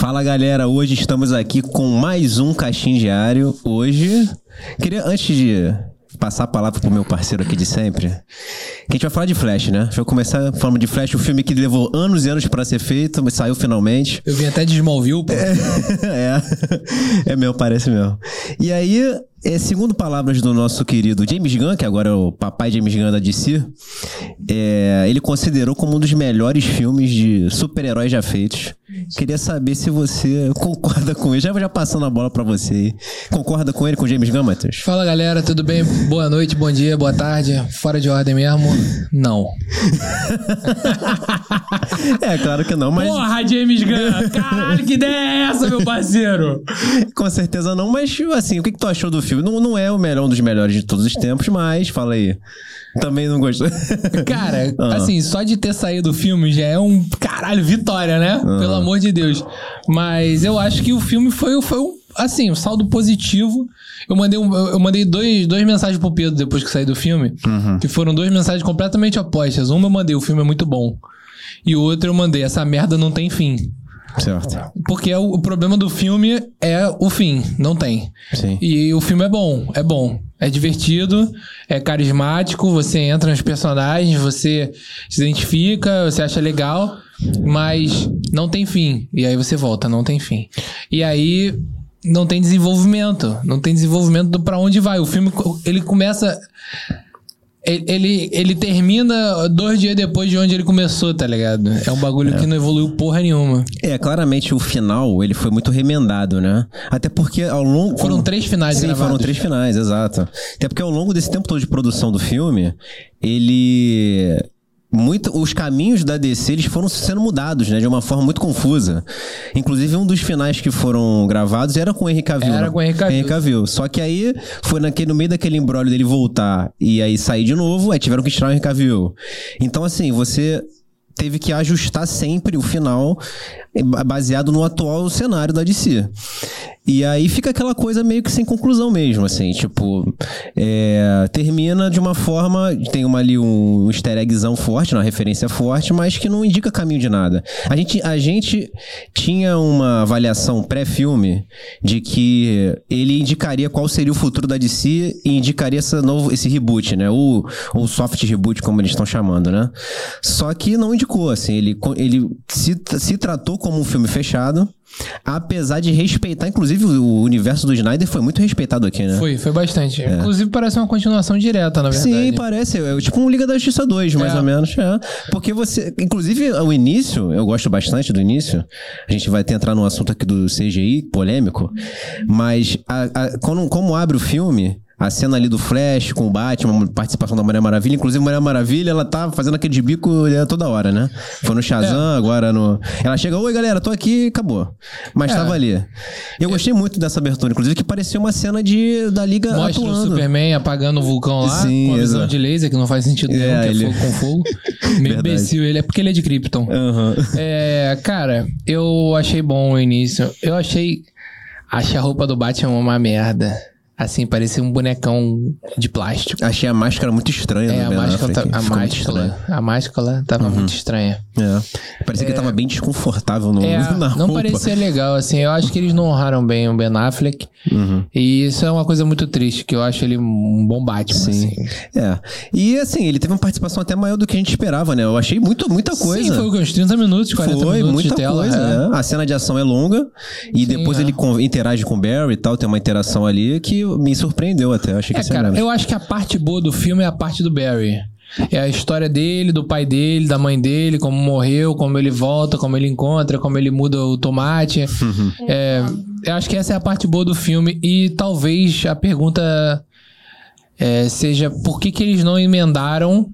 Fala galera, hoje estamos aqui com mais um Caixinho Diário. Hoje, queria antes de passar a palavra pro meu parceiro aqui de sempre, que a gente vai falar de Flash, né? Deixa eu começar falando de Flash, o filme que levou anos e anos para ser feito, mas saiu finalmente. Eu vim até de Smallville, pô. É, é meu, parece meu. E aí, é, segundo palavras do nosso querido James Gunn, que agora é o papai James Gunn da DC, é, ele considerou como um dos melhores filmes de super-heróis já feitos. Queria saber se você concorda com ele. Já já passando a bola pra você aí. Concorda com ele, com o James Gunn, Matheus? Fala galera, tudo bem? Boa noite, bom dia, boa tarde. Fora de ordem mesmo? Não. é, claro que não, mas. Porra, James Gunn! Caralho, que ideia é essa, meu parceiro? com certeza não, mas assim, o que, que tu achou do filme? Não, não é o melhor, um dos melhores de todos os tempos, mas fala aí. Também não gostou. Cara, ah. assim, só de ter saído o filme já é um caralho, vitória, né? Ah. Pelo amor de Deus. Mas eu acho que o filme foi, foi um, assim, um saldo positivo. Eu mandei, um, eu mandei dois, dois mensagens pro Pedro depois que saí do filme, uhum. que foram duas mensagens completamente opostas. Uma eu mandei, o filme é muito bom. E outra eu mandei, essa merda não tem fim. Certo. Porque o, o problema do filme é o fim, não tem. Sim. E o filme é bom, é bom. É divertido, é carismático, você entra nos personagens, você se identifica, você acha legal, mas não tem fim. E aí você volta, não tem fim. E aí não tem desenvolvimento, não tem desenvolvimento para onde vai. O filme ele começa ele, ele termina dois dias depois de onde ele começou, tá ligado? É um bagulho é. que não evoluiu porra nenhuma. É, claramente o final, ele foi muito remendado, né? Até porque ao longo... Foram três finais Sim, gravados. foram três finais, exato. Até porque ao longo desse tempo todo de produção do filme, ele muito, os caminhos da DC eles foram sendo mudados, né? De uma forma muito confusa. Inclusive, um dos finais que foram gravados era com o Henry Cavill. Era com o Henry Cavill. Henry Cavill. Só que aí, foi naquele, no meio daquele embrólio dele voltar e aí sair de novo, aí tiveram que tirar o Henry Cavill. Então, assim, você teve que ajustar sempre o final baseado no atual cenário da DC. E aí fica aquela coisa meio que sem conclusão mesmo, assim, tipo, é, termina de uma forma, tem uma ali um, um easter eggzão forte, uma referência forte, mas que não indica caminho de nada. A gente, a gente tinha uma avaliação pré-filme de que ele indicaria qual seria o futuro da DC e indicaria essa novo, esse reboot, né? O, o soft reboot, como eles estão chamando, né? Só que não indicou, assim, ele, ele se, se tratou como um filme fechado, Apesar de respeitar, inclusive, o universo do Snyder foi muito respeitado aqui, né? Foi, foi bastante. É. Inclusive, parece uma continuação direta, na verdade. Sim, parece. É tipo um Liga da Justiça 2, mais é. ou menos. É. Porque você. Inclusive, o início, eu gosto bastante do início. A gente vai entrar num assunto aqui do CGI, polêmico. Mas a, a, quando, como abre o filme a cena ali do Flash com o Batman, participação da Mulher Maravilha. Inclusive, Mulher Maravilha, ela tá fazendo aquele bico é, toda hora, né? Foi no Shazam, é. agora no. Ela chega, oi galera, tô aqui acabou. Mas é. tava ali. Eu gostei muito dessa abertura, inclusive, que parecia uma cena de, da Liga Mostra atuando. o Superman apagando o vulcão lá, Sim, com a visão exato. de laser, que não faz sentido nenhum, é, que ele... é fogo com fogo. Meio imbecil, ele é porque ele é de Krypton. Uhum. É, cara, eu achei bom o início. Eu achei. Achei a roupa do Batman uma merda. Assim, parecia um bonecão de plástico. Achei a máscara muito estranha, É, a máscara, tá, a, máscara a máscara tava uhum. muito estranha. É. Parecia é, que tava bem desconfortável no, é, na Não roupa. parecia legal, assim. Eu acho que eles não honraram bem o Ben Affleck. Uhum. E isso é uma coisa muito triste, que eu acho ele um bom Batman, Sim. assim. É. E, assim, ele teve uma participação até maior do que a gente esperava, né? Eu achei muito, muita coisa. Sim, foi uns 30 minutos, 40 foi, minutos muita de tela. Coisa, é. né? A cena de ação é longa. E Sim, depois é. ele interage com o Barry e tal. Tem uma interação ali que me surpreendeu até. Eu achei que É, cara, eu acho que a parte boa do filme é a parte do Barry. É a história dele, do pai dele, da mãe dele, como morreu, como ele volta, como ele encontra, como ele muda o tomate. Uhum. É, eu acho que essa é a parte boa do filme. E talvez a pergunta é, seja por que, que eles não emendaram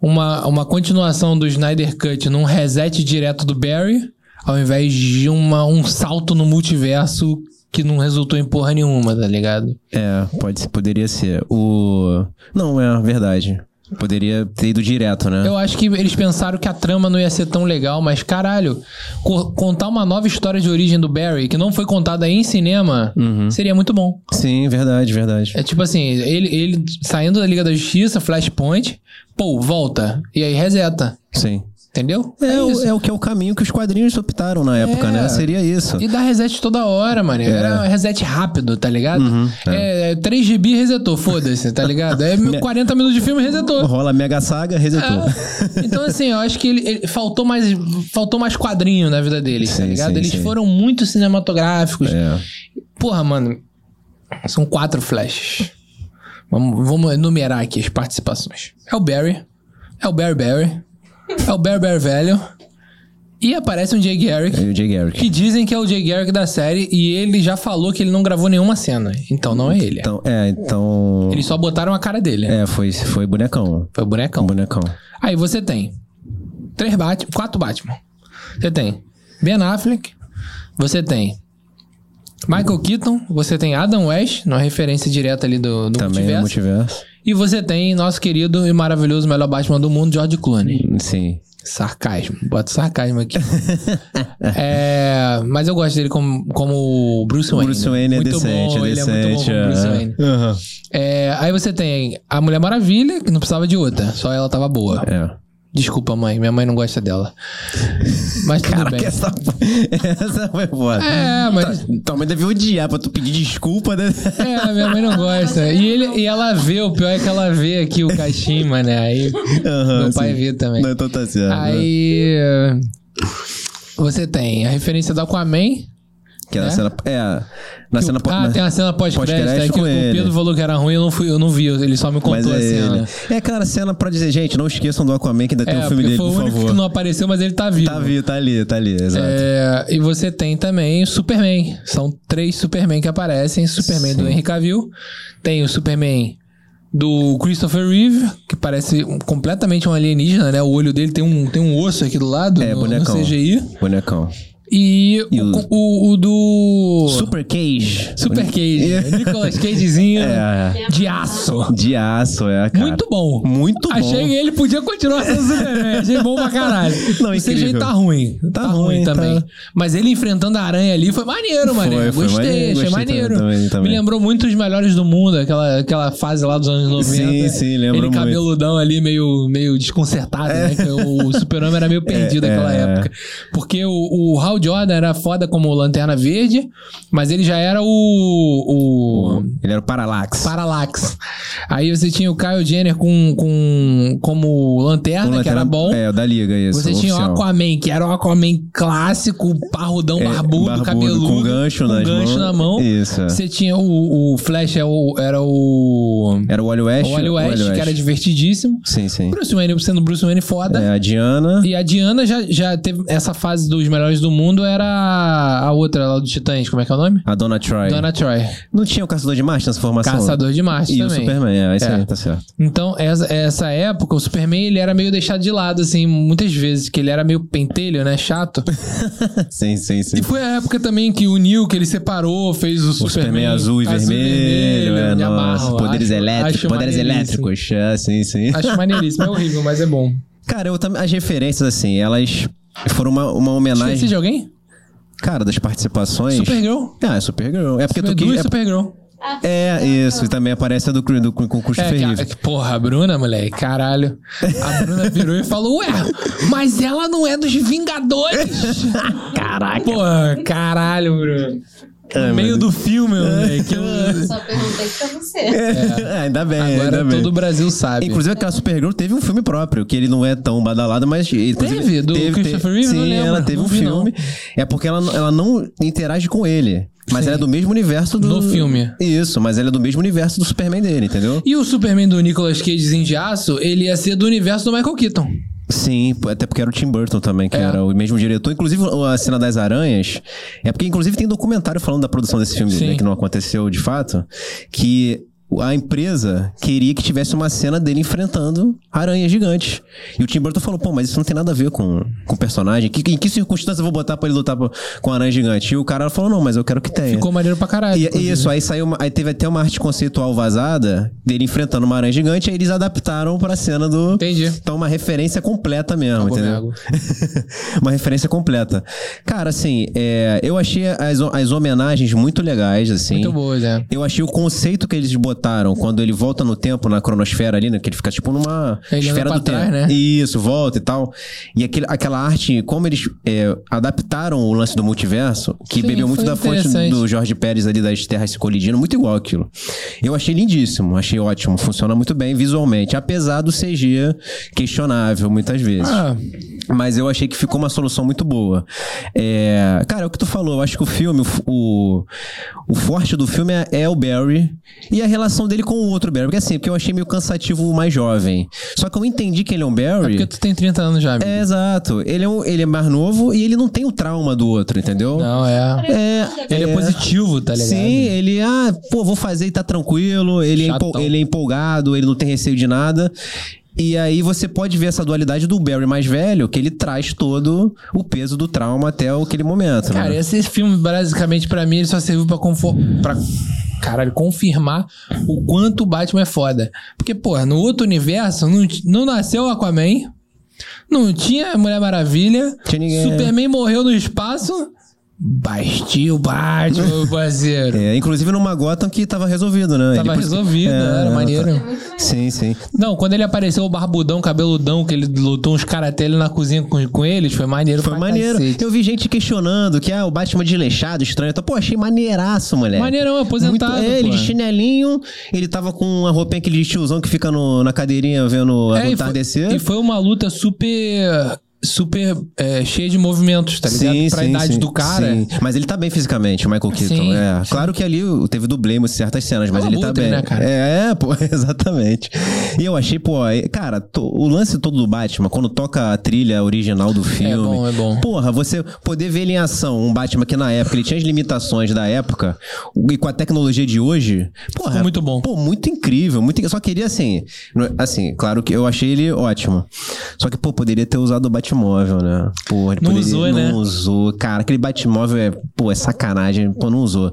uma, uma continuação do Snyder Cut num reset direto do Barry, ao invés de uma, um salto no multiverso que não resultou em porra nenhuma, tá ligado? É, pode, poderia ser. O. Não, é verdade. Poderia ter ido direto, né? Eu acho que eles pensaram que a trama não ia ser tão legal, mas caralho, co contar uma nova história de origem do Barry que não foi contada em cinema Uhum. seria muito bom. Sim, verdade, verdade. É tipo assim, ele, ele saindo da Liga da Justiça, Flashpoint, pô, volta. E aí reseta. Sim. Entendeu? É, o- isso. é o que é o caminho que os quadrinhos optaram na época, É. né? Seria isso. E dá reset toda hora, mano. Era um reset rápido, tá ligado? Uhum, é. 3 GB resetou, foda-se, tá ligado? É 40 minutos de filme resetou. Rola Mega Saga, resetou. É. Então, assim, eu acho que ele, ele- faltou, mais, faltou mais quadrinho na vida deles, tá Sim, ligado? sim, Eles sim. foram muito cinematográficos. É. Porra, mano. São quatro flashes. Vamos, vamos enumerar aqui as participações. É o Barry. É o Barry Barry. É o Barry velho. E aparece um Jay Garrick. E o Jay Garrick. Que dizem que é o Jay Garrick da série. E ele já falou que ele não gravou nenhuma cena. Então não é ele. Então, é, então. Eles só botaram a cara dele. É, foi, foi bonecão. Foi bonecão. Bonecão. Aí você tem três Batman, quatro Batman. Você tem Ben Affleck, você tem Michael Keaton, você tem Adam West, na referência direta ali do, do Também é multiverso. E você tem nosso querido e maravilhoso melhor Batman do mundo, George Clooney. Sim. Sarcasmo, bota sarcasmo aqui. é, mas eu gosto dele como, como Bruce Wayne. Bruce Wayne é muito decente, bom, é ele é muito bom decente. como Bruce é. Wayne. Aham. É, aí você tem a Mulher Maravilha, que não precisava de outra, só ela tava boa. É. Desculpa, mãe. Minha mãe não gosta dela. Mas tudo Cara, bem. que essa, essa foi foda. É, mas. Tua mãe deve odiar pra tu pedir desculpa, né? É, minha mãe não gosta. E, ele, e ela vê, o pior é que ela vê aqui o Kashima, né? Aí Aham, meu pai sim. vê também. Não, então tá certo. Aí. Você tem a referência do Aquaman. Que é na É? cena. É. Na que cena. o- ah, na- tem a cena pós-crédito. É que o ele. Pedro falou que era ruim, eu não, fui, eu não vi. Ele só me contou Mas a é cena. ele. É aquela cena pra dizer, gente, não esqueçam do Aquaman, que ainda tem É, um filme porque dele, foi o por único favor. que não apareceu, mas ele tá vivo. Tá vivo, tá ali, tá ali, exato. É, e você tem também o Superman. São três Superman que aparecem. Superman do Sim. Henry Cavill. Tem o Superman do Christopher Reeve, que parece completamente um alienígena, né? O olho dele tem um, tem um osso aqui do lado, É, no, no bonecão. CGI. Bonecão. E, E o, o- o, o do... Super Cage. Super Cage. Nicolas Cagezinho É, de aço. de aço, é, cara. Muito bom. Muito bom. Achei que ele podia continuar sendo Superman. Achei bom pra caralho. Não, o CGI tá ruim. Tá, Tá ruim, ruim, também. tá. Mas ele enfrentando a aranha ali foi maneiro, Foi, maneiro. foi Gostei, maneiro, achei gostei maneiro. também, também. Me lembrou muito os melhores do mundo, aquela, aquela fase lá dos anos 90. Sim, sim, lembro Ele muito. cabeludão ali, meio, meio desconcertado, né? Que o, super-homem era meio perdido É, naquela é. época. Porque o, o Hal Jordan era foda como Lanterna Verde, mas ele já era o... o Ele era o Parallax. Parallax. Aí você tinha o Kyle Jenner com, com, como lanterna, O que era lanterna- bom. É, o da Liga, isso. Você tinha o oficial. Aquaman, que era o Aquaman clássico, parrudão, É, barbudo, barbudo, cabeludo. com gancho com gancho na mão. Isso. Você tinha o, o Flash, é o- era o. Era o Wally West. O Wally West, que era divertidíssimo. Sim, sim. Bruce Wayne sendo Bruce Wayne foda. É, a Diana. E a Diana já, já teve essa fase dos melhores do mundo, era a outra lá do Titãs, como é que é o nome? A Donna Troy. Donna Troy. Não tinha o Caçador de Marte nessa formação? Caçador de Marte E o também. Superman, é, isso É. aí, tá certo. Então, essa, essa época, o Superman, ele era meio deixado de lado, assim, muitas vezes, que ele era meio pentelho, né? Chato. sim, sim, sim. E foi a época também que o Neil, que ele separou, fez o, O Superman, Superman azul e vermelho, é, me nossa, amarro. poderes Acho- elétricos, acho poderes elétricos, é, sim, sim. Acho maneiríssimo, é horrível, mas é bom. Cara, eu as referências, assim, elas foram uma, uma Esqueci homenagem, de alguém? cara, das participações. Supergirl. Ah, é Supergirl. É porque tu Supergirl quis... e Supergirl. É, isso, e também aparece a do, do, com com o É, que porra, a Bruna, moleque, caralho. A Bruna virou e falou, ué, mas ela não é dos Vingadores. Caraca! Porra, caralho, Bruno. Ai, No meio do filme, moleque. eu- Só perguntei pra você. É, ainda bem, Agora ainda bem. todo o Brasil sabe. Inclusive, aquela Supergirl teve um filme próprio, que ele não é tão badalado, mas. Teve? Do Christopher Reeve? Sim, ela teve Não um filme. É porque ela, ela não interage com ele. Mas Sim. ela é do mesmo universo do. No filme. Isso, mas ela é do mesmo universo do Superman dele, entendeu? E o Superman do Nicolas Cagezinho de aço, ele ia ser do universo do Michael Keaton. Sim, até porque era o Tim Burton também, que É. era o mesmo diretor. Inclusive, a cena das aranhas. É porque, inclusive, tem documentário falando da produção desse filme, né, que não aconteceu de fato. Que a empresa queria que tivesse uma cena dele enfrentando aranhas gigantes. E o Tim Burton falou, pô, mas isso não tem nada a ver com o personagem. Que, em que circunstância eu vou botar pra ele lutar com aranha gigante? E o cara falou, não, mas eu quero que tenha. Ficou maneiro pra caralho. E, isso, aí saiu uma- aí teve até uma arte conceitual vazada dele enfrentando uma aranha gigante, aí eles adaptaram pra cena do. Entendi. Então, uma referência completa mesmo, Água, entendeu? uma referência completa. Cara, assim, é, eu achei as, as homenagens muito legais, assim. Muito boa, né? Eu achei o conceito que eles botaram botaram quando ele volta no tempo, na cronosfera ali, né? Que ele fica tipo numa Ele esfera do trás, tempo. né? Isso, volta e tal. E aquele, aquela arte, como eles é, adaptaram o lance do multiverso, que Sim, bebeu muito da fonte do Jorge Pérez ali das terras se colidindo, muito igual aquilo. Eu achei lindíssimo, achei ótimo, funciona muito bem visualmente, apesar do CG questionável muitas vezes. Ah, Mas eu achei que ficou uma solução muito boa. É, cara, é o que tu falou. Eu acho que o filme, o, o, o forte do filme é, é o Barry e a relação dele com o outro Barry. Porque assim, porque eu achei meio cansativo o mais jovem. Só que eu entendi que ele é um é Barry. porque tu tem 30 anos já, amigo. É, exato. Ele é, um- ele é mais novo e ele não tem o trauma do outro, entendeu? Não, é. É, Ele é, positivo, tá ligado? Sim, ele, ah, pô, vou fazer e tá tranquilo. Ele é, empol- ele é empolgado, ele não tem receio de nada. E aí você pode ver essa dualidade do Barry mais velho, que ele traz todo o peso do trauma até aquele momento. Cara, né? esse filme, basicamente, pra mim, ele só serviu pra, confor... pra caralho, confirmar o quanto o Batman é foda. Porque, porra, no outro universo, não, não nasceu o Aquaman, não tinha Mulher Maravilha, Tinha ninguém, Superman morreu no espaço, bastiu o Batman, meu parceiro. É, inclusive numa Gotham que tava resolvido, né? Tava Ele- resolvido, É, era tá- maneiro. Sim, sim. Não, quando ele apareceu, o barbudão, cabeludão, que ele lutou uns karatê ali na cozinha com, com eles, foi maneiro Foi maneiro. cacete. Eu vi gente questionando que ah, o Batman desleixado, estranho. Então, pô, achei maneiraço, moleque. Maneirão, aposentado, Muito, é, ele de chinelinho, ele tava com uma roupinha aquele de tiozão que fica no- na cadeirinha vendo a É, e foi, entardecer. e foi uma luta super. Super é, cheia de movimentos, tá ligado? pra idade do cara. sim. Mas ele tá bem fisicamente, o Michael Keaton. Sim, é. sim. Claro que ali teve dublê em certas cenas, mas É ele tá abutre, bem. né, cara? É, é, pô, exatamente. E eu achei, pô, é- cara, to- o lance todo do Batman, quando toca a trilha original do filme. É bom, é bom. Porra, você poder ver ele em ação, um Batman que na época ele tinha as limitações da época, e com a tecnologia de hoje, porra, Ficou muito bom. Pô, muito incrível, muito Eu só queria assim, assim, claro que eu achei ele ótimo. Só que, pô, poderia ter usado o Batmóvel, né? Pô, ele Não poderia- usou, não né? usou. Cara, aquele Batmóvel é, pô, é sacanagem, pô, não usou.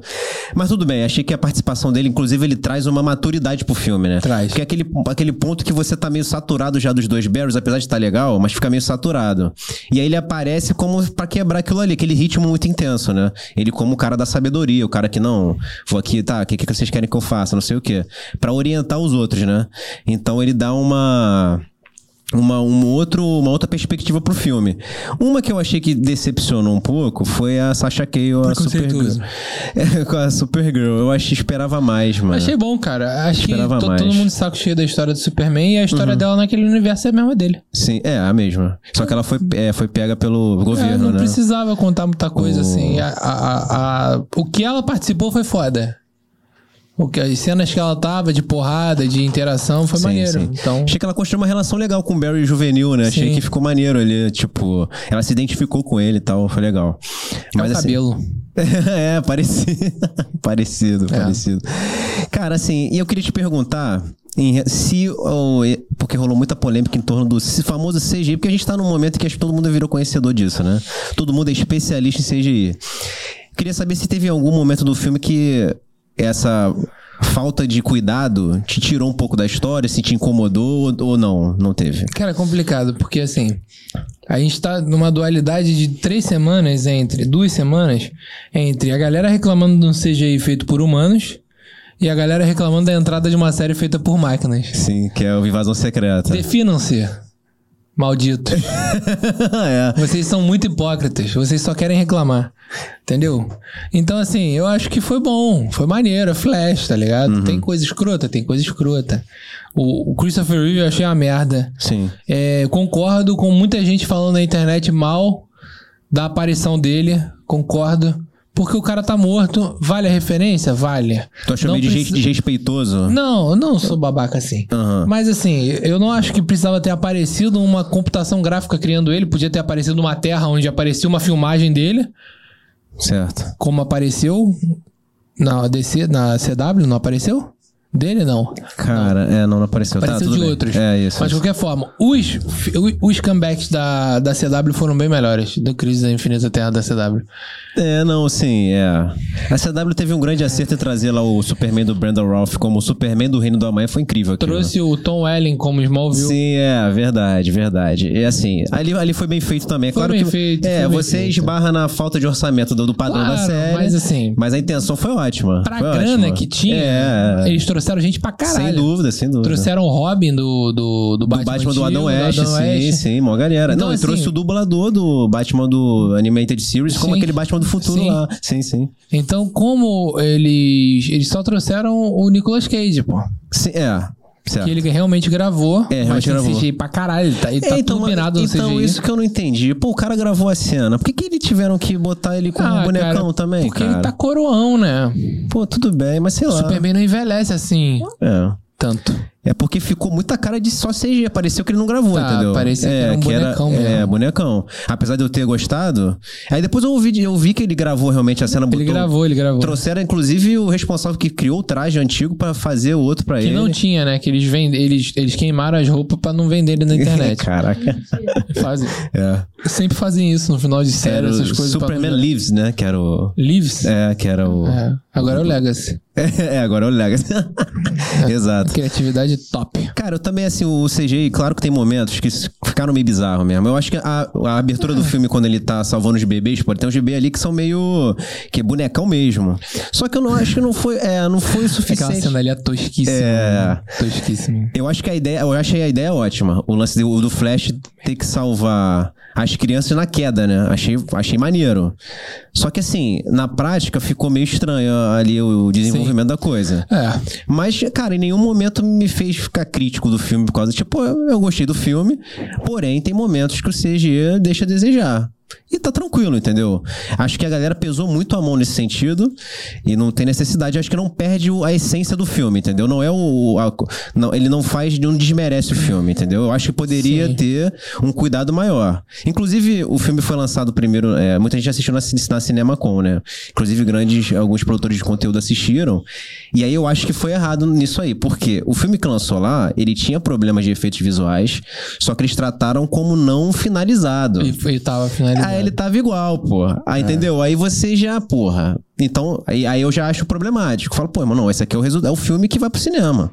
Mas tudo bem, achei que a participação dele, inclusive, ele traz uma maturidade pro filme, né? Traz. Porque é aquele, aquele ponto que você tá meio saturado já dos dois Barrys, apesar de estar legal, mas fica meio saturado. E aí ele aparece como pra quebrar aquilo ali, aquele ritmo muito intenso, né? Ele como o cara da sabedoria, o cara que não, vou aqui, tá, o que, que vocês querem que eu faça, não sei o quê. Pra orientar os outros, né? Então ele dá uma uma, um outro, uma outra perspectiva pro filme. Uma que eu achei que decepcionou um pouco foi a Sasha Cale, a. Supergirl. É, com a Supergirl. Eu achei esperava mais, mano. Achei bom, cara. Acho que Esperava to- mais. todo mundo de saco cheio da história do Superman e a história dela naquele universo é a mesma dele. Sim, é a mesma. Só que ela foi, é, foi pega pelo É, governo, não né? precisava contar muita coisa O- assim. A- a- a- o que ela participou foi foda. O que, as cenas que ela tava de porrada, de interação, foi Sim, maneiro. sim. Então, Achei que ela construiu uma relação legal com o Barry juvenil, né? Achei Sim. que ficou maneiro ali, tipo, ela se identificou com ele e tal, foi legal. é o assim, cabelo. é, parecido. parecido, É. parecido. Cara, assim, e eu queria te perguntar em se. o- porque rolou muita polêmica em torno do famoso CGI, porque a gente tá num momento que acho que todo mundo virou conhecedor disso, né? Todo mundo é especialista em CGI. Queria saber se teve algum momento do filme que essa falta de cuidado te tirou um pouco da história, se te incomodou ou, não? Não teve. Cara, é complicado, porque assim, a gente tá numa dualidade de três semanas entre, duas semanas, entre a galera reclamando de um CGI feito por humanos e a galera reclamando da entrada de uma série feita por máquinas. Sim, que é o Invasão Secreta. Definam-se, malditos. é. Vocês são muito hipócritas, vocês só querem reclamar. Entendeu? Então, assim, eu acho que foi bom, foi maneiro, é flash, tá ligado? Tem coisa escrota, tem coisa escrota. O, o Christopher Reeve eu achei uma merda. Sim. É, concordo com muita gente falando na internet mal da aparição dele. Concordo. Porque o cara tá morto. Vale a referência? Vale. Tu achou Não meio desres- desrespeitoso? Não, eu não sou babaca assim. Aham. Mas assim, eu não acho que precisava ter aparecido uma computação gráfica criando ele. Podia ter aparecido uma terra onde aparecia uma filmagem dele, Certo. como apareceu na DC, na CW, não apareceu? Dele não. Cara, é, não, não apareceu. tá, Apareceu tudo de bem. outros. É isso. Mas de qualquer forma, os, os comebacks da, da CW foram bem melhores. Do Crise da Infinita Terra da CW. É, não, sim, é. A CW teve um grande acerto em trazer lá o Superman do Brandon Ralph como o Superman do Reino do Amanhã, foi incrível aquilo. Trouxe o Tom Welling como Smallville. Sim, é, verdade, verdade. E assim, ali, ali foi bem feito também. É Foi claro bem que feito, é, você feito. esbarra na falta de orçamento do, do padrão da Claro, série. mas assim, Mas a intenção foi ótima. Pra foi grana ótima. que tinha, É, eles trouxeram trouxeram gente pra caralho. Sem dúvida, sem dúvida. Trouxeram o Robin do, do, do do Batman, Batman do Adam West, Adam sim, West. sim, mó galera. Então, não, assim- trouxe o dublador do Batman do Animated Series como Sim. aquele Batman do futuro Sim. lá. Sim, sim. Então, como eles. Eles só trouxeram o Nicolas Cage, pô. Sim, é, certo. Que ele realmente gravou. É, realmente gravou. CGI pra caralho. Ele tá, ele tá É, então, turbinado no então isso que eu não entendi. Pô, o cara gravou a cena. Por que, que eles tiveram que botar ele como Ah, um bonecão cara, também, Porque cara? ele tá coroão, né? Pô, tudo bem, mas sei O lá. Superman não envelhece assim É. tanto. É porque ficou muita cara de só CG. Pareceu que ele não gravou, Tá, entendeu? parecia que é, era um bonecão mesmo. É, bonecão. Apesar de eu ter gostado. Aí depois eu ouvi, eu vi que ele gravou realmente a cena. Ele botou- gravou, ele gravou. Trouxeram, inclusive, o responsável que criou o traje antigo pra fazer o outro pra Que ele. não tinha, né? Que eles, vende, eles, eles queimaram as roupas pra não venderem na internet. Caraca. Fazem. É. Sempre fazem isso no final de série, Era essas o coisas. Superman Lives, né? Que era o. Lives? É, que era o. É, Agora é o Legacy. É, agora é o Legacy. Exato. Criatividade top. Cara, eu também, assim, o CGI, claro que tem momentos que ficaram meio bizarros mesmo. Eu acho que a, a abertura do filme, quando ele tá salvando os bebês, pode ter uns bebês ali que são meio. que é bonecão mesmo. Só que eu não acho que não foi. É, não foi o Aquela suficiente. cena ali é tosquíssima. É. né? Tosquíssima. Eu acho que a ideia, eu achei a ideia ótima. O lance do, do Flash ter que salvar as crianças na queda, né? Achei, achei maneiro. Só que assim, na prática ficou meio estranho ali o desenvolvimento da coisa. É. Mas, cara, em nenhum momento me fez ficar crítico do filme por causa, tipo, eu, eu gostei do filme, porém tem momentos que o CG deixa a desejar. E tá tranquilo, entendeu? Acho que a galera pesou muito a mão nesse sentido e não tem necessidade. Acho que não perde a essência do filme, entendeu? Não é o. a- não, ele não faz, não desmerece o filme, entendeu? Eu acho que poderia Sim. ter um cuidado maior. Inclusive, o filme foi lançado primeiro. é, muita gente assistiu na, na CinemaCon, né? Inclusive, grandes, alguns produtores de conteúdo assistiram. E aí eu acho que foi errado nisso aí. Porque o filme que lançou lá, ele tinha problemas de efeitos visuais, só que eles trataram como não finalizado. E foi, tava finalizado. Aí ele tava igual, porra. Aí, entendeu? Aí você já, porra. Então, aí, aí eu já acho problemático. Falo, pô, mas não, esse aqui é o resultado, é o filme que vai pro cinema.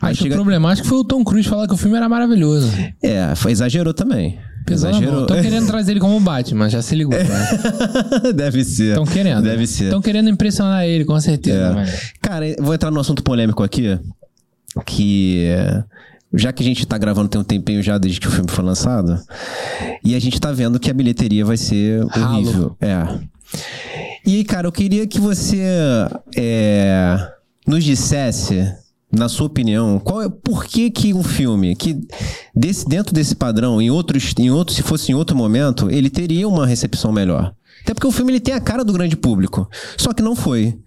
Aí Acho chega. problemático foi o Tom Cruise falar que o filme era maravilhoso. É, foi, exagerou também. Pesou exagerou. Estão querendo trazer ele como Batman, já se ligou. Né? Deve ser. Estão querendo. Deve ser. Estão querendo impressionar ele, com certeza. É. mano. Cara, vou entrar num assunto polêmico aqui, que é, já que a gente tá gravando tem um tempinho já desde que o filme foi lançado, e a gente tá vendo que a bilheteria vai ser horrível. É. E aí, cara, eu queria que você é, nos dissesse, na sua opinião, qual é, por que que um filme que desse, dentro desse padrão, em outros, em outro, se fosse em outro momento, ele teria uma recepção melhor? Até porque o filme ele tem a cara do grande público, só que não foi.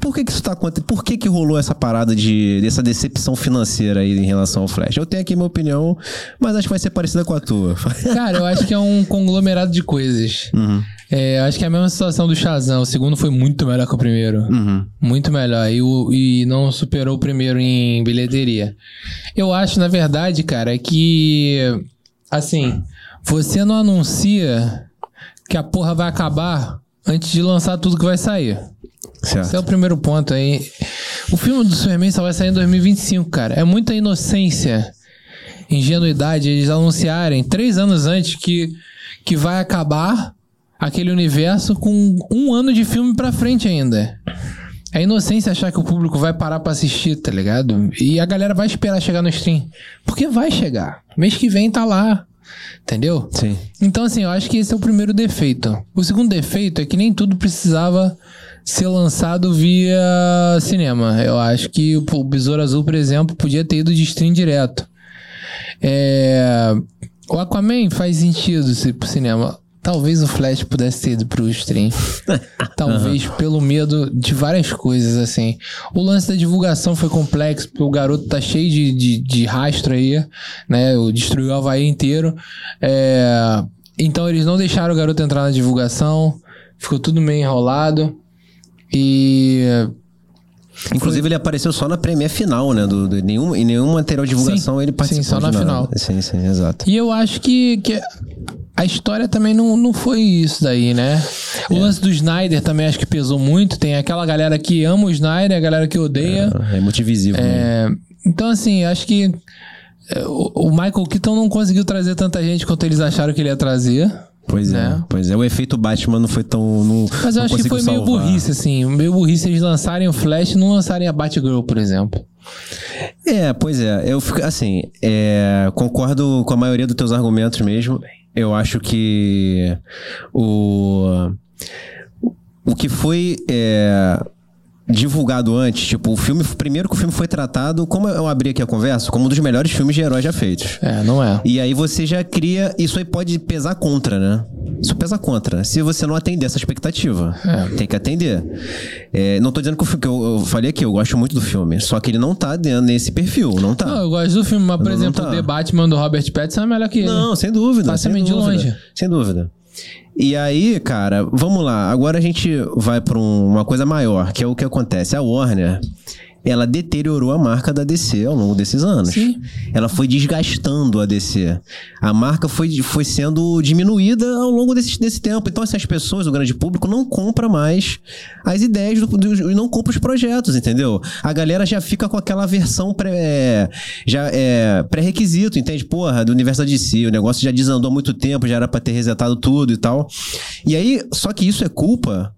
Por que que isso tá acontecendo? Por que que rolou essa parada de dessa decepção financeira aí em relação ao Flash? Eu tenho aqui minha opinião, mas acho que vai ser parecida com a tua. Cara, eu acho que é um conglomerado de coisas. Uhum. É, eu acho que é a mesma situação do Shazam. O segundo foi muito melhor que o primeiro. Uhum. Muito melhor. E, o- e não superou o primeiro em bilheteria. Eu acho, na verdade, cara, que. Assim, você não anuncia que a porra vai acabar antes de lançar tudo que vai sair. Esse é Certo. o primeiro ponto aí. O filme do Superman só vai sair em 2025, cara. É muita inocência, ingenuidade eles anunciarem três anos antes que, que vai acabar aquele universo com um ano de filme pra frente ainda. É inocência achar que o público vai parar pra assistir, tá ligado? E a galera vai esperar chegar no stream. Porque vai chegar. Mês que vem tá lá. Entendeu? Sim. Então, assim, eu acho que esse é o primeiro defeito. O segundo defeito é que nem tudo precisava ser lançado via cinema. Eu acho que o Besouro Azul, por exemplo, podia ter ido de stream direto. É... O Aquaman faz sentido ser pro cinema. Talvez o Flash pudesse ter ido pro stream. Talvez pelo medo de várias coisas, assim. O lance da divulgação foi complexo, porque o garoto tá cheio de, de, de rastro aí, né? O Destruiu o Havaí inteiro. É, Então eles não deixaram o garoto entrar na divulgação. Ficou tudo meio enrolado. E. Inclusive, ele apareceu só na premiere final, né? Do, do- nenhum, em nenhum material de divulgação Sim, ele participou. sim, só na nada. final. Sim, sim, exato. E eu acho que, que a história também não, não foi isso daí, né? O lance do Snyder também acho que pesou muito. Tem aquela galera que ama o Snyder, a galera que odeia. É muito visível. né? É, então, assim, acho que é, o, o Michael Keaton não conseguiu trazer tanta gente quanto eles acharam que ele ia trazer. Pois Né? é, pois é. O efeito Batman não foi tão. Não, Mas eu acho que foi conseguiu meio salvar. burrice, assim. Meio burrice eles lançarem o Flash e não lançarem a Batgirl, por exemplo. É, pois é. Eu fico assim, é, concordo com a maioria dos teus argumentos mesmo. Eu acho que o o que foi é, divulgado antes, tipo, o filme, primeiro que o filme foi tratado, como eu abri aqui a conversa, como um dos melhores filmes de heróis já feitos. É, não é. E aí você já cria. Isso aí pode pesar contra, né? Isso pesa contra. Se você não atender essa expectativa. É. Tem que atender. É, não tô dizendo que, o fi- que eu, eu falei aqui, eu gosto muito do filme. Só que ele não tá dentro nesse perfil, não tá. Não, eu gosto do filme, mas, por Não, não exemplo, tá. o The Batman do Robert Pattinson é melhor que ele. Não, sem dúvida. Facilmente sem de dúvida, longe. Sem dúvida. E aí, cara, vamos lá. Agora a gente vai pra um- uma coisa maior, que é o que acontece. A Warner, ela deteriorou a marca da DC ao longo desses anos. Sim. Ela foi desgastando a DC. A marca foi, foi sendo diminuída ao longo desse, desse tempo. Então, essas pessoas, o grande público, não compra mais as ideias e não compra os projetos, entendeu? A galera já fica com aquela versão pré, já é, pré-requisito, entende? Porra, do universo da DC, o negócio já desandou há muito tempo, já era pra ter resetado tudo e tal. E aí, só que isso é culpa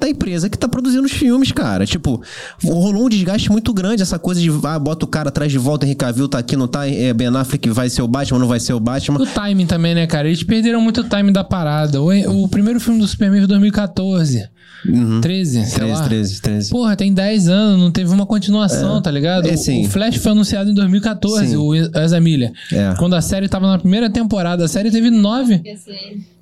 da empresa que tá produzindo os filmes, cara. Tipo, rolou um desgaste muito grande essa coisa de ah, bota o cara atrás de volta, Henrique Cavill tá aqui, não tá, é, Ben Affleck vai ser o Batman, não vai ser o Batman. O timing também, né, cara? Eles perderam muito o timing da parada. O, o primeiro filme do Superman foi 2014. Uhum. 13, sei 13, lá. 13, 13. Porra, tem 10 anos, não teve uma continuação, é, tá ligado? É, o, o Flash foi anunciado em 2014, sim. o Ezra Miller. É. Quando a série tava na primeira temporada, a série teve 9.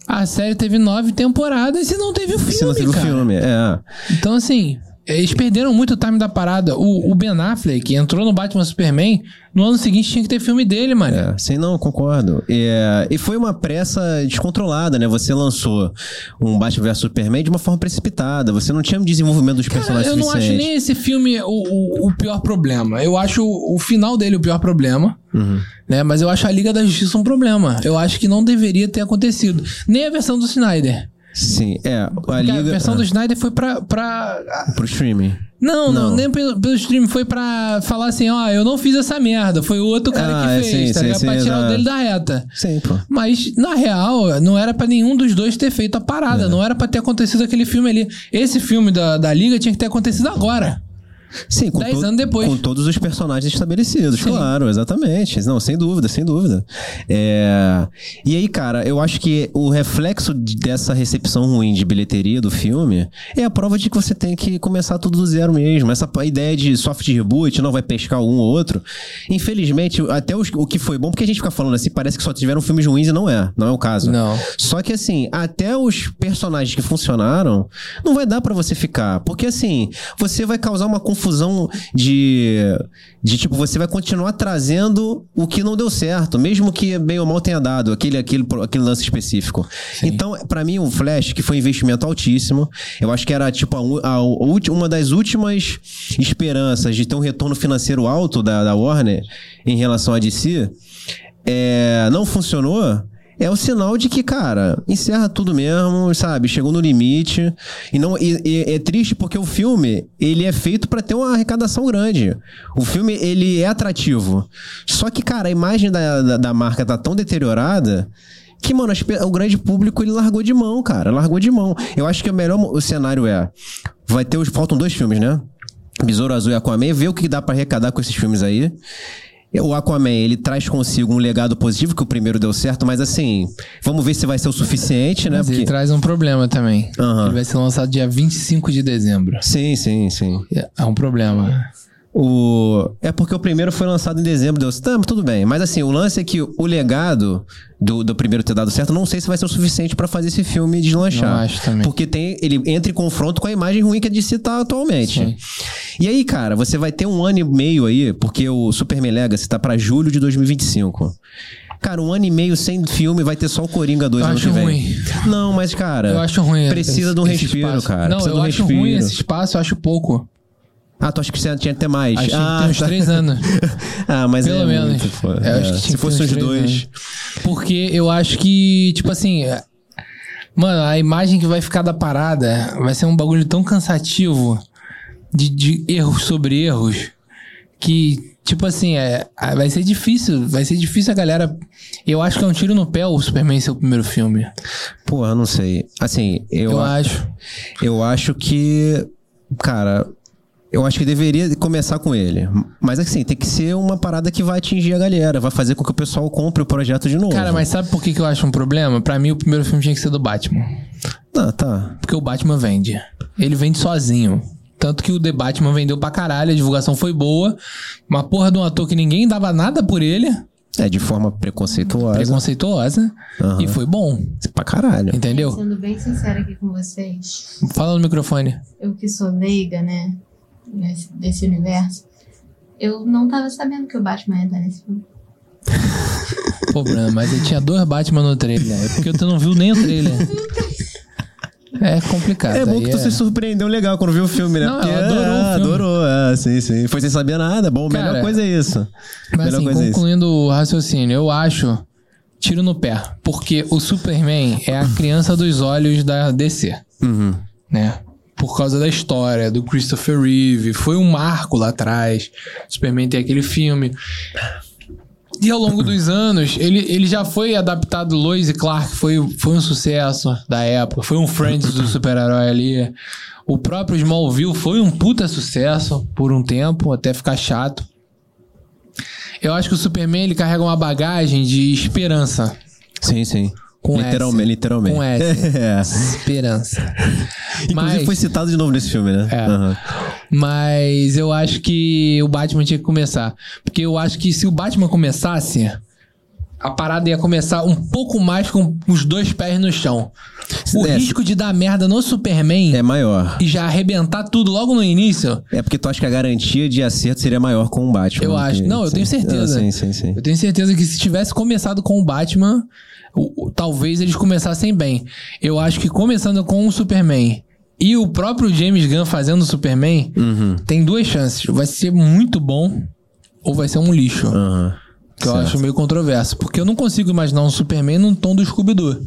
A série teve nove temporadas e não teve o filme, Se não teve o cara. filme, é. Então, assim, eles perderam muito o time da parada. O, o Ben Affleck entrou no Batman Superman, no ano seguinte tinha que ter filme dele, mano. É, sim, não, concordo. É, e foi uma pressa descontrolada, né? Você lançou um Batman vs Superman de uma forma precipitada. Você não tinha um desenvolvimento dos Cara, personagens eu não acho suficiente. nem esse filme o, o, o pior problema. Eu acho o, o final dele o pior problema. Uhum. Né? Mas eu acho a Liga da Justiça um problema. Eu acho que não deveria ter acontecido. Nem a versão do Snyder. Sim, é. A Liga. a versão do ah, Snyder foi pra. pra... Pro streaming. Não, não, Não. nem pelo, pelo stream. Foi pra falar assim: ó, eu não fiz essa merda. Foi o outro cara Ah, que fez, sim, tá sim, ligado? sim, pra tirar o exato. dele da reta. Sim, pô. Mas, na real, não era pra nenhum dos dois ter feito a parada. É. Não era pra ter acontecido aquele filme ali. Esse filme da, da Liga tinha que ter acontecido agora. Sim, com, Dez anos depois. com todos os personagens estabelecidos, Sim. claro, exatamente. Não, sem dúvida, sem dúvida. É, E aí, cara, eu acho que o reflexo de- dessa recepção ruim de bilheteria do filme é a prova de que você tem que começar tudo do zero mesmo. Essa ideia de soft reboot não vai pescar um ou outro. Infelizmente, até os- o que foi bom, porque a gente fica falando assim, parece que só tiveram filmes ruins e não é. Não é o caso. Não. Só que assim, até os personagens que funcionaram, não vai dar pra você ficar. Porque assim, você vai causar uma confusão de. De tipo, você vai continuar trazendo o que não deu certo, mesmo que bem ou mal tenha dado, aquele, aquele, aquele lance específico. Então, pra mim, o Flash, que foi um investimento altíssimo, eu acho que era tipo a, a uma das últimas esperanças de ter um retorno financeiro alto da, da Warner em relação a DC é, não funcionou, é o sinal de que, cara, encerra tudo mesmo, sabe? Chegou no limite. E não e, e- é triste porque o filme, ele é feito pra ter uma arrecadação grande. O filme, ele é atrativo. Só que, cara, a imagem da, da, da marca tá tão deteriorada que, mano, o grande público, ele largou de mão, cara. Largou de mão. Eu acho que o melhor o cenário é... Vai ter os... Faltam dois filmes, né? Besouro Azul e Aquaman. Ver o que dá pra arrecadar com esses filmes aí. O Aquaman, ele traz consigo um legado positivo, que o primeiro deu certo, mas assim, vamos ver se vai ser o suficiente, né? Mas ele Porque... traz um problema também. Aham. Ele vai ser lançado dia 25 de dezembro. Sim, sim, sim. É um problema. O... É porque o primeiro foi lançado em dezembro, deu tá, tudo bem. Mas assim, o lance é que o legado do, do primeiro ter dado certo, não sei se vai ser o suficiente pra fazer esse filme deslanchar. Não acho também. Porque tem, ele entra em confronto com a imagem ruim que a DC tá atualmente. Sim. E aí, cara, você vai ter um ano e meio aí, porque o Superman Legacy tá pra julho de 2025. Cara, um ano e meio sem filme, vai ter só o Coringa 2 Eu ano acho que vem. ruim. Não, mas, cara. Eu acho ruim. Precisa esse- de um respiro, espaço. cara. Não, precisa eu um acho respiro. ruim esse espaço, eu acho pouco. Ah, tu acha que tinha que ter mais? Acho ah, que tem uns tá. três anos. ah, mas Pelo é menos. muito, pô. É, eu acho É, que Se fosse uns dois. anos. Porque eu acho que, tipo assim. é- Mano, a imagem que vai ficar da parada vai ser um bagulho tão cansativo de, de erros sobre erros que, tipo assim, é, ah, vai ser difícil, vai ser difícil a galera. Eu acho que é um tiro no pé o Superman ser o primeiro filme. Porra, não sei. Assim, eu, Eu acho. eu acho que. Cara. Eu acho que deveria começar com ele. Mas assim, tem que ser uma parada que vai atingir a galera, vai fazer com que o pessoal compre o projeto de novo. Cara, mas sabe por que, que eu acho um problema? Pra mim, o primeiro filme tinha que ser do Batman. Tá, tá. Porque o Batman vende. Ele vende sozinho. Tanto que o The Batman vendeu pra caralho, a divulgação foi boa. Uma porra de um ator que ninguém dava nada por ele, É de forma preconceituosa. preconceituosa, Aham. e foi bom. Pra caralho. Entendeu? Sendo bem sincera aqui com vocês, Fala no microfone. eu que sou leiga, né, nesse, desse universo, eu não tava sabendo que o Batman ia estar nesse filme. Pô, Bruno, mas ele tinha dois Batman no trailer. É porque tu não viu nem o trailer. É complicado. É bom que tu é- se surpreendeu legal quando viu o filme, né? Não, Porque adorou o é, filme. adorou, é, sim, sim. Foi sem saber nada. Bom, a melhor Cara, coisa é isso. Mas melhor assim, coisa é isso. concluindo o raciocínio, eu acho tiro no pé. Porque o Superman é a criança dos olhos da DC, Uhum. né? Por causa da história do Christopher Reeve. Foi um marco lá atrás. Superman tem aquele filme. E ao longo dos anos, ele, ele já foi adaptado. Lois e Clark foi, foi um sucesso da época. Foi um Friends do super-herói ali. O próprio Smallville foi um puta sucesso por um tempo, até ficar chato. Eu acho que o Superman ele carrega uma bagagem de esperança. Sim, sim. Com literalmente, S. literalmente. Com S. é. Esperança. Inclusive Mas- foi citado de novo nesse filme, né? É. Aham. Mas eu acho que o Batman tinha que começar. Porque eu acho que se o Batman começasse, a parada ia começar um pouco mais com os dois pés no chão. O É, risco de dar merda no Superman É maior. e já arrebentar tudo logo no início. É porque tu acha que a garantia de acerto seria maior com o Batman. Eu acho. que- Não, eu sim. tenho certeza. Ah, sim, sim, sim. Eu tenho certeza que se tivesse começado com o Batman, o- talvez eles começassem bem. Eu acho que começando com o Superman e o próprio James Gunn fazendo o Superman, Uhum. tem duas chances. Vai ser muito bom ou vai ser um lixo. Aham. Que eu Certo. acho meio controverso. Porque eu não consigo imaginar um Superman no tom do Scooby-Doo.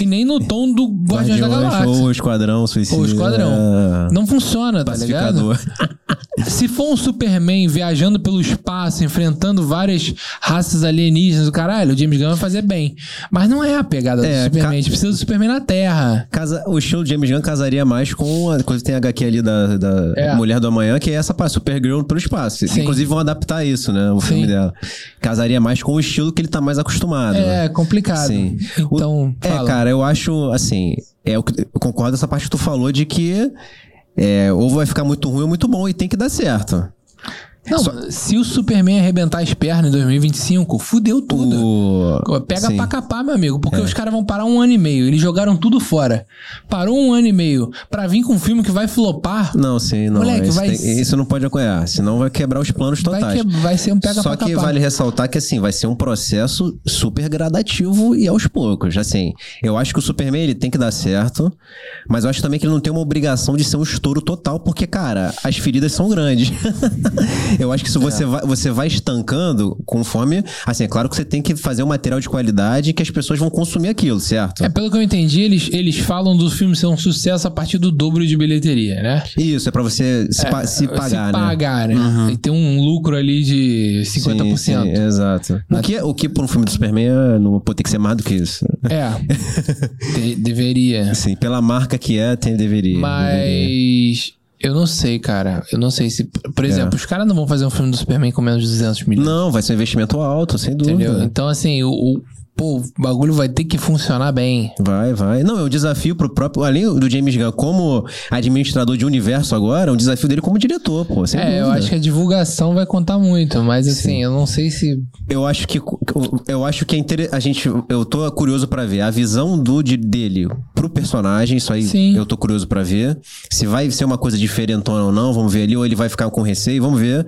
E nem no tom do Guardiões da Galáxia. ou Esquadrão Suicida. Ou Esquadrão. Não funciona, tá ligado? Se for um Superman viajando pelo espaço, enfrentando várias raças alienígenas, o caralho, o James Gunn vai fazer bem. Mas não é a pegada É, do Superman. A gente precisa do Superman na Terra. Casa, o estilo de James Gunn casaria mais com a coisa que tem a HQ ali da, da É. Mulher do Amanhã, que é essa parte, Supergirl pelo espaço. Sim. Inclusive vão adaptar isso, né? O Sim. filme dela. Casaria mais com o estilo que ele tá mais acostumado. né? É complicado. Sim. O- Então, É, fala. Cara, eu acho, assim, é eu concordo com essa parte que tu falou de que é, ou vai ficar muito ruim ou muito bom e tem que dar certo. Não, se o Superman arrebentar as pernas em 2025, fudeu tudo. O... Pega Sim. É. pra capar, meu amigo, porque os caras vão parar um ano e meio. Eles jogaram tudo fora. Parou um ano e meio pra vir com um filme que vai flopar. Não, sim, não. Moleque, isso, vai- tem- isso não pode acontecer, senão vai quebrar os planos Vai, totais. que, vai ser um pega Só que capar. vale ressaltar que assim, vai ser um processo super gradativo e aos poucos. Assim, eu acho que o Superman ele tem que dar certo, mas eu acho também que ele não tem uma obrigação de ser um estouro total, porque, cara, as feridas são grandes. eu acho que se É. você, vai, você vai estancando conforme. Assim, é claro que você tem que fazer um material de qualidade que as pessoas vão consumir aquilo, certo? É, pelo que eu entendi, eles, eles falam do filme ser um sucesso a partir do dobro de bilheteria, né? Isso, é pra você se, pa- se pagar, se né? pagar, né? E tem um lucro ali de 50%. Sim, sim, exato. O que, o que por um filme do Superman é, não pode ter que ser mais do que isso. É. De- deveria. Sim, pela marca que é, tem, deveria. deveria. Eu não sei, cara. Eu não sei se. Por exemplo, os caras não vão fazer um filme do Superman com menos de 200 milhões. Não, vai ser um investimento alto, sem dúvida. Entendeu? Então, assim, o, o, pô, o bagulho vai ter que funcionar bem. Vai, vai. Não, é um desafio pro próprio. Além do James Gunn como administrador de universo agora, é um desafio dele como diretor, pô. É, eu dúvida. acho que a divulgação vai contar muito, mas assim, eu não sei se. Eu acho que eu acho que é inter... a gente eu tô curioso pra ver a visão do de- dele pro personagem, isso aí Sim. eu tô curioso pra ver. Se vai ser uma coisa diferentona ou não, vamos ver ali ou ele vai ficar com receio, vamos ver.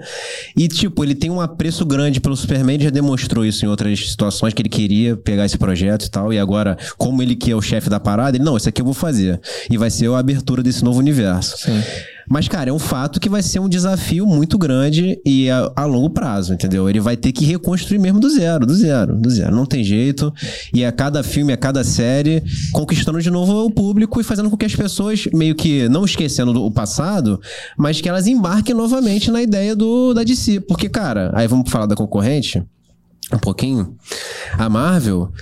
E tipo, ele tem um apreço grande pelo Superman, ele já demonstrou isso em outras situações que ele queria pegar esse projeto e tal, e agora como ele que é o chefe da parada, ele não, isso aqui eu vou fazer. E vai ser a abertura desse novo universo. Sim. Mas, cara, é um fato que vai ser um desafio muito grande e a, a longo prazo, entendeu? Ele vai ter que reconstruir mesmo do zero, do zero, do zero. Não tem jeito. E a cada filme, a cada série, conquistando de novo o público e fazendo com que as pessoas, meio que não esquecendo do- o passado, mas que elas embarquem novamente na ideia do, da DC. Porque, cara, aí vamos falar da concorrente um pouquinho. A Marvel.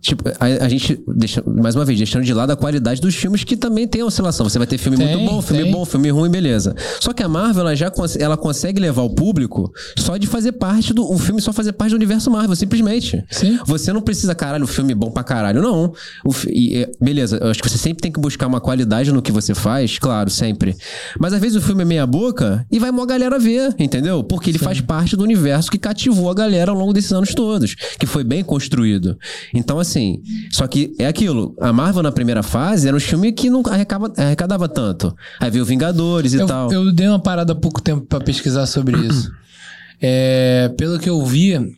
Tipo, a, a gente, deixa, mais uma vez, deixando de lado a qualidade dos filmes que também tem oscilação. Você vai ter filme Tem, muito bom, filme tem. bom, filme ruim, beleza. Só que a Marvel, ela já ela consegue levar o público só de fazer parte do. O filme só fazer parte do universo Marvel, simplesmente. Sim. Você não precisa, caralho, o filme bom pra caralho. Não. O e, beleza, eu acho que você sempre tem que buscar uma qualidade no que você faz, claro, sempre. Mas às vezes o filme é meia boca e vai mó galera ver, entendeu? Porque ele faz parte do universo que cativou a galera ao longo desses anos todos, que foi bem construído. Então, assim, só que é aquilo. A Marvel na primeira fase era um filme que não arrecaba- arrecadava tanto. Aí veio Vingadores e Eu, tal. eu dei uma parada há pouco tempo pra pesquisar sobre isso. É, pelo que eu vi,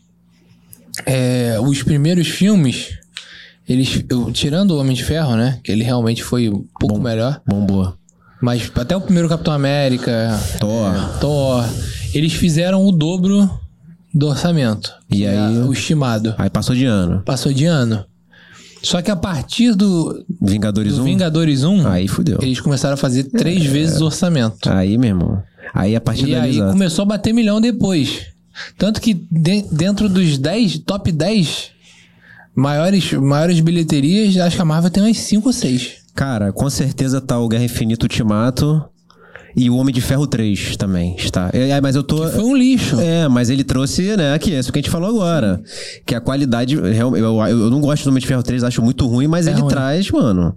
é, os primeiros filmes, eles, eu- tirando o Homem de Ferro, né? Que ele realmente foi um pouco melhor. Bombou. Mas até o primeiro Capitão América, Thor. Thor, eles fizeram o dobro do orçamento. E é aí- o estimado. Aí passou de ano. Passou de ano. Só que a partir do, Vingadores do 1. Vingadores 1, Aí fudeu. eles começaram a fazer três vezes o orçamento. Aí, meu irmão. Aí a partir E daí. aí exato. começou a bater milhão depois. Tanto que de- dentro dos 10, top 10 maiores, maiores bilheterias, acho que a Marvel tem umas 5 ou 6. Cara, com certeza tá o Guerra Infinita Ultimato e o Homem de Ferro 3 também está. É, é, mas eu tô. Foi um lixo. É, mas ele trouxe, né, aqui, é isso que a gente falou agora. Que a qualidade. Eu, eu, eu não gosto do Homem de Ferro 3, acho muito ruim, mas ele ruim. traz, mano,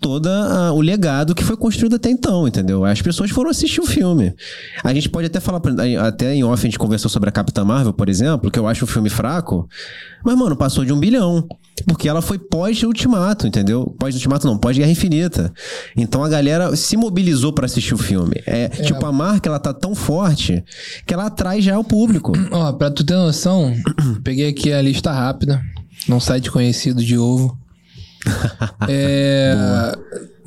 todo o legado que foi construído até então, entendeu? As pessoas foram assistir o filme. A gente pode até falar, até em off a gente conversou sobre a Capitã Marvel, por exemplo, que eu acho um filme fraco, mas, mano, passou de um bilhão. Porque ela foi pós-ultimato, entendeu? Pós-ultimato não, pós-guerra infinita. Então a galera se mobilizou pra assistir o filme. É, tipo, a marca, ela tá tão forte que ela atrai já o público. Ó, pra tu ter noção, peguei aqui a lista rápida, num site conhecido de ovo. É,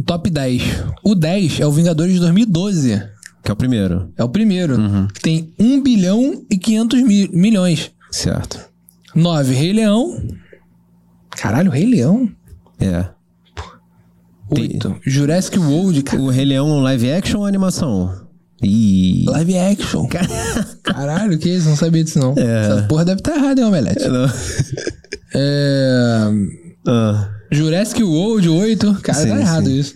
top 10. O 10 é o Vingadores de 2012. Que é o primeiro. É o primeiro. Que tem 1 bilhão e 500 mi- milhões. Certo. 9, Rei Leão. Caralho, Rei Leão? É. 8. Jurassic World, cara. O Rei Leão live action ou animação? Ih. Live action. Caralho, que isso? Não sabia disso, não. É. Essa porra deve estar errada, hein, Omelete? Não. É... Ah, Jurassic World 8. Cara, Sim, tá errado sim. isso.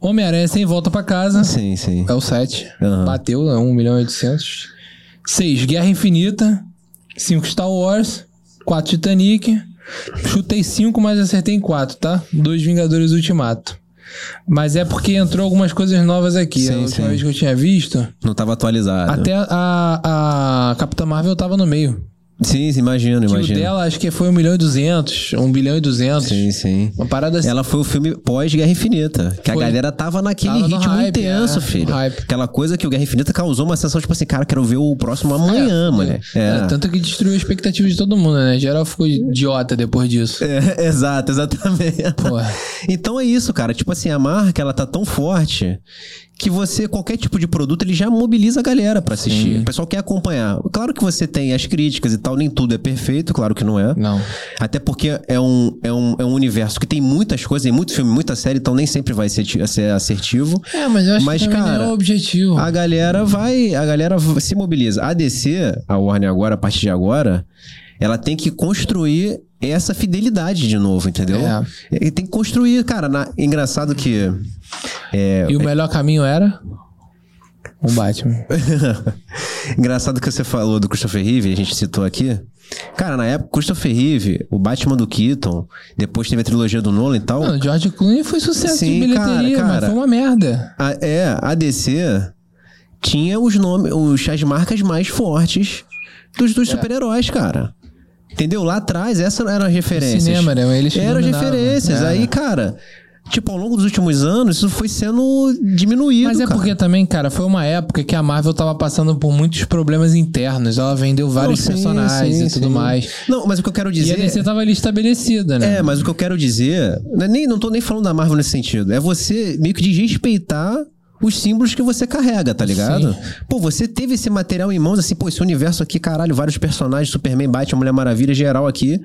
Homem-Aranha sem volta pra casa. sim, sim. É o 7. Aham. Bateu, é 1 milhão e 800. 6. Guerra Infinita. 5. Star Wars. 4. Titanic. Chutei 5, mas acertei em 4, tá? 2 Vingadores Ultimato. Mas é porque entrou algumas coisas novas aqui. Sim, a última sim. vez que eu tinha visto, Não tava atualizado. até a, a Capitã Marvel tava no meio. Sim, imagino, Que o imagino. dela acho que foi 1 milhão e 200, 1 bilhão e 200. Sim, sim. Uma parada assim. Ela foi o filme pós-Guerra Infinita. Que Foi. a galera tava naquele Tava ritmo hype, intenso, é, filho. Aquela coisa que o Guerra Infinita causou uma sensação, tipo assim, cara, quero ver o próximo amanhã, mulher. É. É, tanto que destruiu a expectativa de todo mundo, né? Geral ficou idiota depois disso. É, exato, exatamente. Porra. Então é isso, cara. Tipo assim, a marca, ela tá tão forte que você, qualquer tipo de produto, ele já mobiliza a galera pra assistir. O pessoal quer acompanhar. Claro que você tem as críticas e tal, nem tudo é perfeito, claro que não é. Não. Até porque é um, é, um, é um universo que tem muitas coisas, tem muito filme, muita série, então nem sempre vai ser, ser assertivo. É, mas eu acho Mas, que cara, é o objetivo. A galera vai, a galera se mobiliza. A DC, a Warner agora, a partir de agora, ela tem que construir essa fidelidade de novo, entendeu? É. E Tem que construir, cara. na- engraçado que é, E o melhor caminho era? O Batman. Engraçado que você falou do Christopher Reeve, a gente citou aqui. Cara, na época, Christopher Reeve, o Batman do Keaton, depois teve a trilogia do Nolan e tal. Não, George Clooney foi sucesso Sim, de bilheteria, cara, mas cara. foi uma merda. A, é, a DC tinha os nomes, os, as marcas mais fortes dos, É. dos super-heróis, cara. Entendeu? Lá atrás, essas eram as referências. cinema, né? Eles Eram as dominavam. referências. Era. Aí, cara, tipo, ao longo dos últimos anos, isso foi sendo diminuído. Mas é cara. porque também, cara, foi uma época que a Marvel tava passando por muitos problemas internos. Ela vendeu vários Não, sim, personagens sim, e tudo sim. mais. Não, mas o que eu quero E dizer. a DC tava ali estabelecida, né? É, mas o que eu quero dizer. Não, é nem, não tô nem falando da Marvel nesse sentido. É você meio que desrespeitar os símbolos que você carrega, tá ligado? Sim. Pô, você teve esse material em mãos, assim, pô, esse universo aqui, caralho, vários personagens, Superman, Batman, Mulher Maravilha, geral aqui.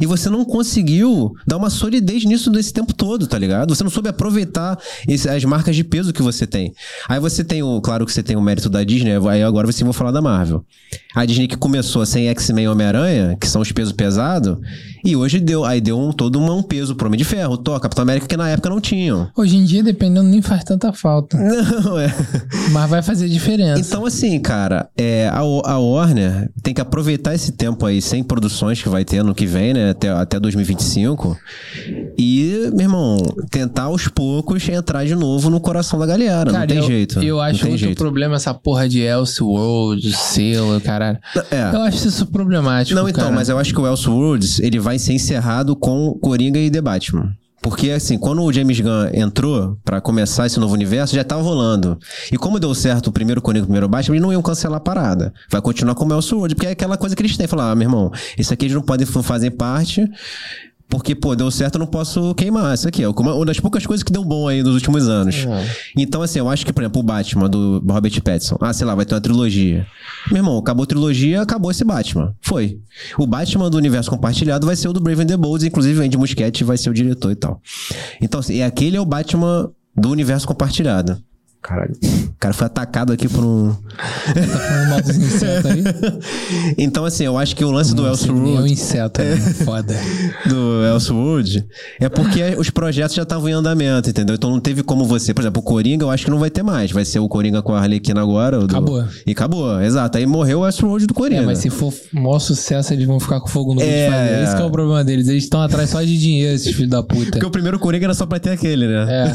E você não conseguiu dar uma solidez nisso desse tempo todo, tá ligado? Você não soube aproveitar esse- as marcas de peso que você tem. Aí você tem o. Claro que você tem o mérito da Disney, aí agora você vai falar da Marvel. A Disney que começou sem X-Men e Homem-Aranha, que são os pesos pesados, e hoje deu. Aí deu um, todo um, um peso pro Homem de Ferro, Thor, Capitão América, que na época não tinham. Hoje em dia, dependendo, nem faz tanta falta. Não, é. Mas vai fazer diferença. Então, assim, cara, é, a, a Warner tem que aproveitar esse tempo aí sem produções que vai ter no que vem, né? Até, até 2025. E, meu irmão, tentar aos poucos entrar de novo no coração da galera. não tem eu, jeito. Eu acho muito jeito. problema essa porra de Elseworld, selo, caralho. É. Eu acho isso problemático. Não, então, cara. mas eu acho que o Elseworlds, ele vai ser encerrado com Coringa e The Batman. Porque, assim, quando o James Gunn entrou pra começar esse novo universo, já tava rolando. E como deu certo o primeiro Coringa e o primeiro Batman, eles não iam cancelar a parada. Vai continuar como Elseworlds, porque é aquela coisa que eles têm. Falar, ah, meu irmão, isso aqui eles não podem fazer parte... Porque, pô, deu certo, eu não posso queimar. Isso aqui é uma das poucas coisas que deu bom aí nos últimos anos. Então, assim, eu acho que, por exemplo, o Batman do Robert Pattinson. Ah, sei lá, vai ter uma trilogia. Meu irmão, acabou a trilogia, acabou esse Batman. Foi. O Batman do universo compartilhado vai ser o do Brave and the Bold, inclusive o Andy Muschietti vai ser o diretor e tal. Então, assim, e aquele é o Batman do universo compartilhado. Caralho. O cara foi atacado aqui por um. Tá falando mal dos insetos aí? então, assim, eu acho que o lance do É um inseto, né? Foda. do Elsewood é porque os projetos já estavam em andamento, entendeu? Então não teve como você. Por exemplo, o Coringa eu acho que não vai ter mais. Vai ser o Coringa com a Arlequina agora. do- Acabou. E acabou, exato. Aí morreu o Elsewood do É, Coringa. mas se for maior sucesso, eles vão ficar com fogo no É. fazer. Esse que é o problema deles. Eles estão atrás só de dinheiro, esses filhos da puta. Porque o primeiro Coringa era só pra ter aquele, né? É.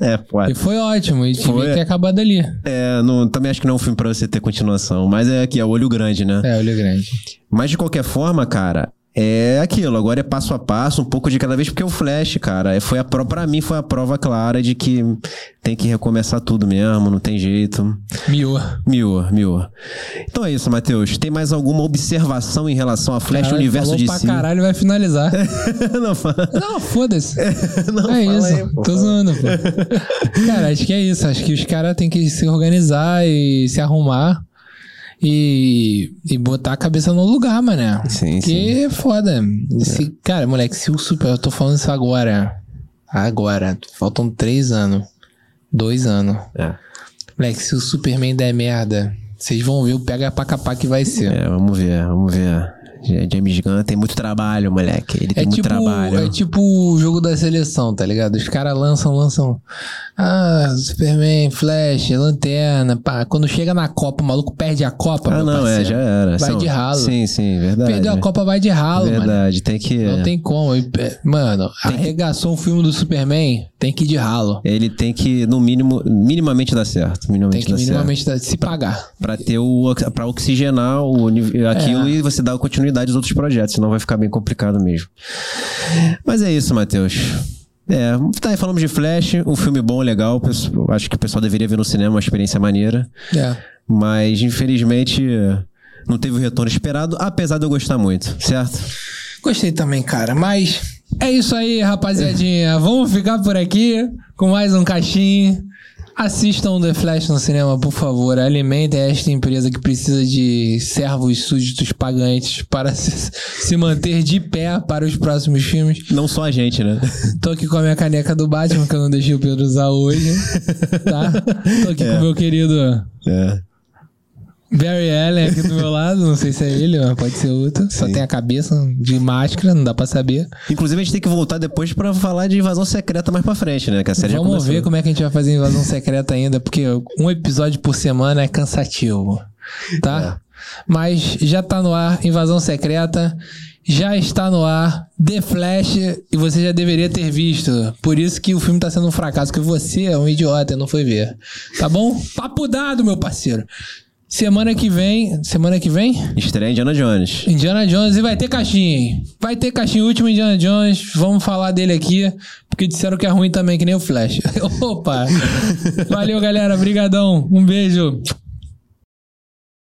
É, foda. E foi ótimo. E Devia ter acabado ali. É, não, também acho que não é um filme pra você ter continuação. Mas é aqui, é olho grande, né? É, olho grande. Mas de qualquer forma, cara, é aquilo. Agora é passo a passo, um pouco de cada vez, porque o Flash, cara, é- foi a prova, pra mim foi a prova clara de que tem que recomeçar tudo mesmo, não tem jeito. Miou. Mior, mior. Então é isso, Matheus. Tem mais alguma observação em relação a Flash Caralho, Universo de si? caralho vai finalizar. não, fala. Não, foda-se. Não, é isso. aí, pô, Tô zoando, pô. Cara, acho que é isso. Acho que os caras têm que se organizar e se arrumar. E, e botar a cabeça no lugar, mané. Sim, Porque é foda. Se, Cara, moleque, se o Super. Eu tô falando isso agora. Agora. Faltam três anos. Dois anos. É. Moleque, se o Superman der merda, vocês vão ver o pega pra capar que vai ser. É, vamos ver, vamos ver. James Gunn tem muito trabalho, moleque. Ele tem É muito tipo, trabalho. é tipo o jogo da seleção, tá ligado? Os caras lançam, lançam. Ah, Superman, Flash, Lanterna. Pá. Quando chega na Copa, o maluco perde a Copa. ah, não, é, parceiro. já era. Vai São- de ralo. Sim, sim, verdade. Perdeu a Copa, vai de ralo, mano. Verdade, tem que. Não tem como. É, Mano, arregaçou um filme do Superman, tem que ir de ralo. Ele tem que, no mínimo, minimamente dar certo. Minimamente Tem que dar certo. minimamente dar- se pagar. Pra ter o. pra oxigenar o, uni- aquilo É. e você dar continuidade aos outros projetos, senão vai ficar bem complicado mesmo. Mas é isso, Matheus. É, tá aí, falamos de Flash, um filme bom, legal. Acho que o pessoal deveria ver no cinema, uma experiência maneira. É. Mas, infelizmente, não teve o retorno esperado, apesar de eu gostar muito, certo? Gostei também, cara. Mas é isso aí, rapaziadinha. Vamos ficar por aqui com mais um caixinho. Assistam The Flash no cinema, por favor. Alimentem esta empresa que precisa de servos súditos pagantes para se, manter de pé para os próximos filmes. Não só a gente, né? Tô aqui com a minha caneca do Batman, que eu não deixei o Pedro usar hoje. Tá? Tô aqui com o meu querido É. Barry Allen aqui do meu lado. Não sei se é ele, mas pode ser outro. Só Sim. tem a cabeça de máscara, não dá pra saber. Inclusive, a gente tem que voltar depois pra falar de invasão secreta mais pra frente, né? Que a série Vamos começou. ver como é que a gente vai fazer invasão secreta ainda, porque um episódio por semana é cansativo, tá? Mas já tá no ar Invasão Secreta, já está no ar The Flash e você já deveria ter visto. Por isso que o filme tá sendo um fracasso, porque você é um idiota e não foi ver. Tá bom? Papo dado, meu parceiro. Semana que vem, semana que vem, Estreia Indiana Jones. Indiana Jones e vai ter caixinha, hein? Vai ter caixinha último Indiana Jones. Vamos falar dele aqui, porque disseram que é ruim também, que nem o Flash. Opa! Valeu, galera. Brigadão. Um beijo.